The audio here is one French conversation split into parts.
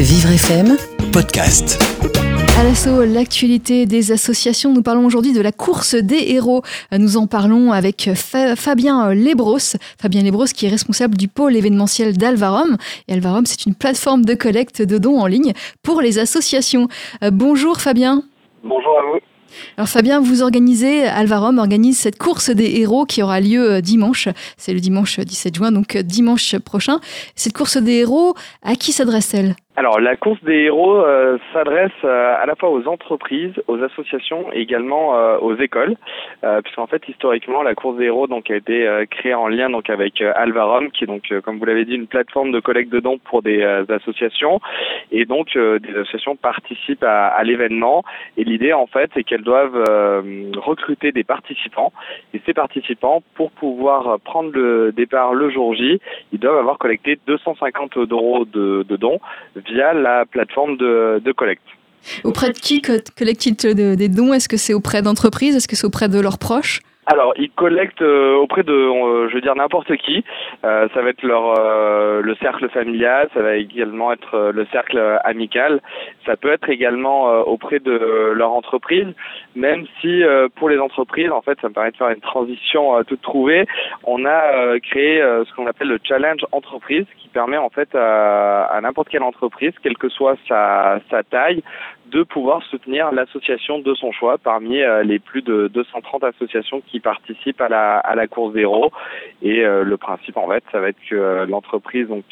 Vivre FM Podcast. À l'assaut, l'actualité des associations. Nous parlons aujourd'hui de la course des héros. Nous en parlons avec Fabien Lebros. Fabien Lebros qui est responsable du pôle événementiel d'Alvarom. Et Alvarom, c'est une plateforme de collecte de dons en ligne pour les associations. Euh, bonjour Fabien. Bonjour à vous. Alors Fabien, vous organisez, Alvarom organise cette course des héros qui aura lieu euh, dimanche. C'est le dimanche 17 juin, donc euh, dimanche prochain. Cette course des héros, à qui s'adresse-t-elle? Alors la course des héros euh, s'adresse euh, à la fois aux entreprises, aux associations et également euh, aux écoles, puisqu'en fait historiquement la course des héros donc a été créée en lien donc avec Alvarom, qui est donc comme vous l'avez dit une plateforme de collecte de dons pour des associations, et donc des associations participent à, à l'événement. Et l'idée en fait c'est qu'elles doivent recruter des participants, et ces participants pour pouvoir prendre le départ le jour J, ils doivent avoir collecté 250 euros de, de dons via la plateforme de, de collecte. Auprès de qui collectent-ils des dons? Est-ce que c'est auprès d'entreprises? Est-ce que c'est auprès de leurs proches? Alors, ils collectent euh, auprès de, euh, je veux dire n'importe qui. Euh, ça va être leur le cercle familial, ça va également être le cercle amical. Ça peut être également auprès de leur entreprise, même si pour les entreprises, en fait, ça me permet de faire une transition toute trouvée. On a créé ce qu'on appelle le challenge entreprise, qui permet en fait à, à n'importe quelle entreprise, quelle que soit sa, sa taille, de pouvoir soutenir l'association de son choix parmi euh, les plus de 230 associations qui participent à la, à la course zéro. Et euh, le principe, en fait, ça va être que euh, l'entreprise donc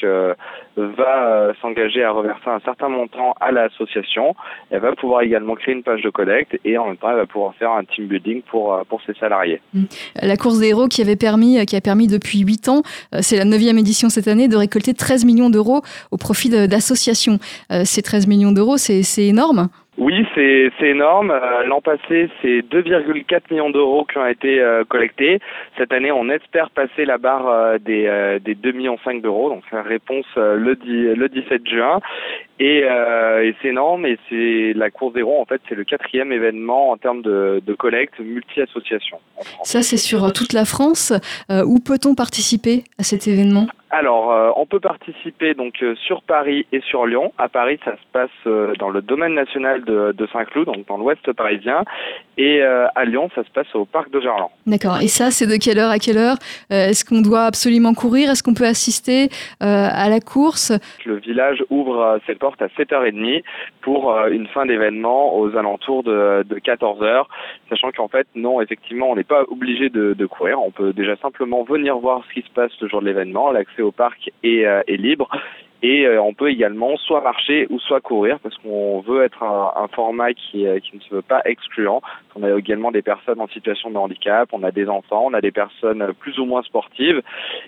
va s'engager à reverser un certain montant à l'association. Elle va pouvoir également créer une page de collecte et en même temps, elle va pouvoir faire un team building pour pour ses salariés. Mmh. La course héros qui avait permis, qui a permis depuis 8 ans, c'est la neuvième édition cette année, de récolter 13 millions d'euros au profit d'associations. Ces 13 millions d'euros, c'est énorme. Oui, c'est énorme. Euh, l'an passé, c'est 2,4 millions d'euros qui ont été euh, collectés. Cette année, on espère passer la barre euh, des, des 2,5 millions d'euros. Donc, c'est réponse le, le 17 juin. Et, et c'est énorme. Et c'est la course des ronds, en fait, c'est le quatrième événement en termes de, de collecte multi-association. Ça, c'est sur toute la France. où peut-on participer à cet événement? Alors, euh, on peut participer donc euh, sur Paris et sur Lyon. À Paris, ça se passe euh, dans le domaine national de, de Saint-Cloud, donc dans l'ouest parisien. Et à Lyon, ça se passe au parc de Gerland. D'accord. Et ça, c'est de quelle heure à quelle heure? Est-ce qu'on doit absolument courir? Est-ce qu'on peut assister à la course? Le village ouvre ses portes à 7h30 pour une fin d'événement aux alentours de, de 14h, sachant qu'en fait, non, effectivement, on n'est pas obligé de, courir. On peut déjà simplement venir voir ce qui se passe le jour de l'événement. L'accès au parc est, euh, est libre. Et euh, on peut également soit marcher ou soit courir parce qu'on veut être un, un format qui, euh, qui, ne se veut pas excluant. On a également des personnes en situation de handicap, on a des enfants, on a des personnes plus ou moins sportives.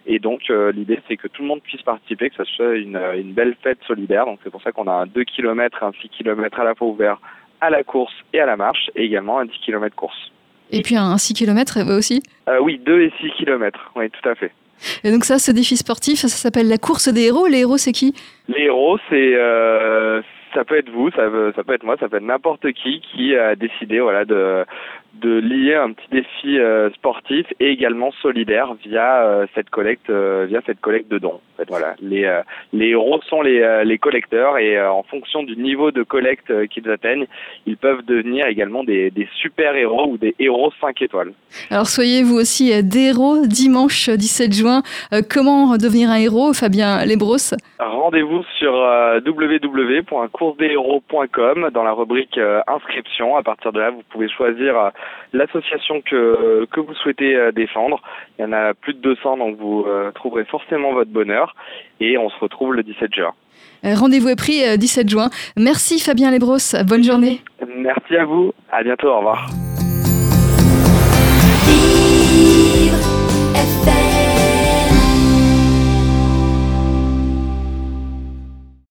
Et donc l'idée c'est que tout le monde puisse participer, que ce soit une, une belle fête solidaire. Donc c'est pour ça qu'on a un 2 km, un 6 km à la fois ouvert à la course et à la marche et également un 10 km course. Et puis un 6 km aussi? Euh, Oui, 2 et 6 km, oui tout à fait. Et donc ça, ce défi sportif, ça, s'appelle la course des héros. Les héros, c'est qui? Les héros, c'est euh, ça peut être vous, ça, ça peut être moi, ça peut être n'importe qui qui a décidé voilà de de lier un petit défi euh, sportif et également solidaire via euh, cette collecte euh, via cette collecte de dons. En fait, voilà, les les héros sont les les collecteurs et en fonction du niveau de collecte qu'ils atteignent, ils peuvent devenir également des des super héros ou des héros 5 étoiles. Alors soyez vous aussi des héros dimanche 17 juin. comment devenir un héros, Fabien Lebros? Rendez-vous sur www.courseshéros.com dans la rubrique inscription. À partir de là, vous pouvez choisir l'association que, que vous souhaitez euh, défendre. Il y en a plus de 200, donc vous euh, trouverez forcément votre bonheur. Et on se retrouve le 17 juin. Euh, rendez-vous est pris 17 juin. Merci Fabien Lebros. Bonne journée. Merci à vous. À bientôt. Au revoir.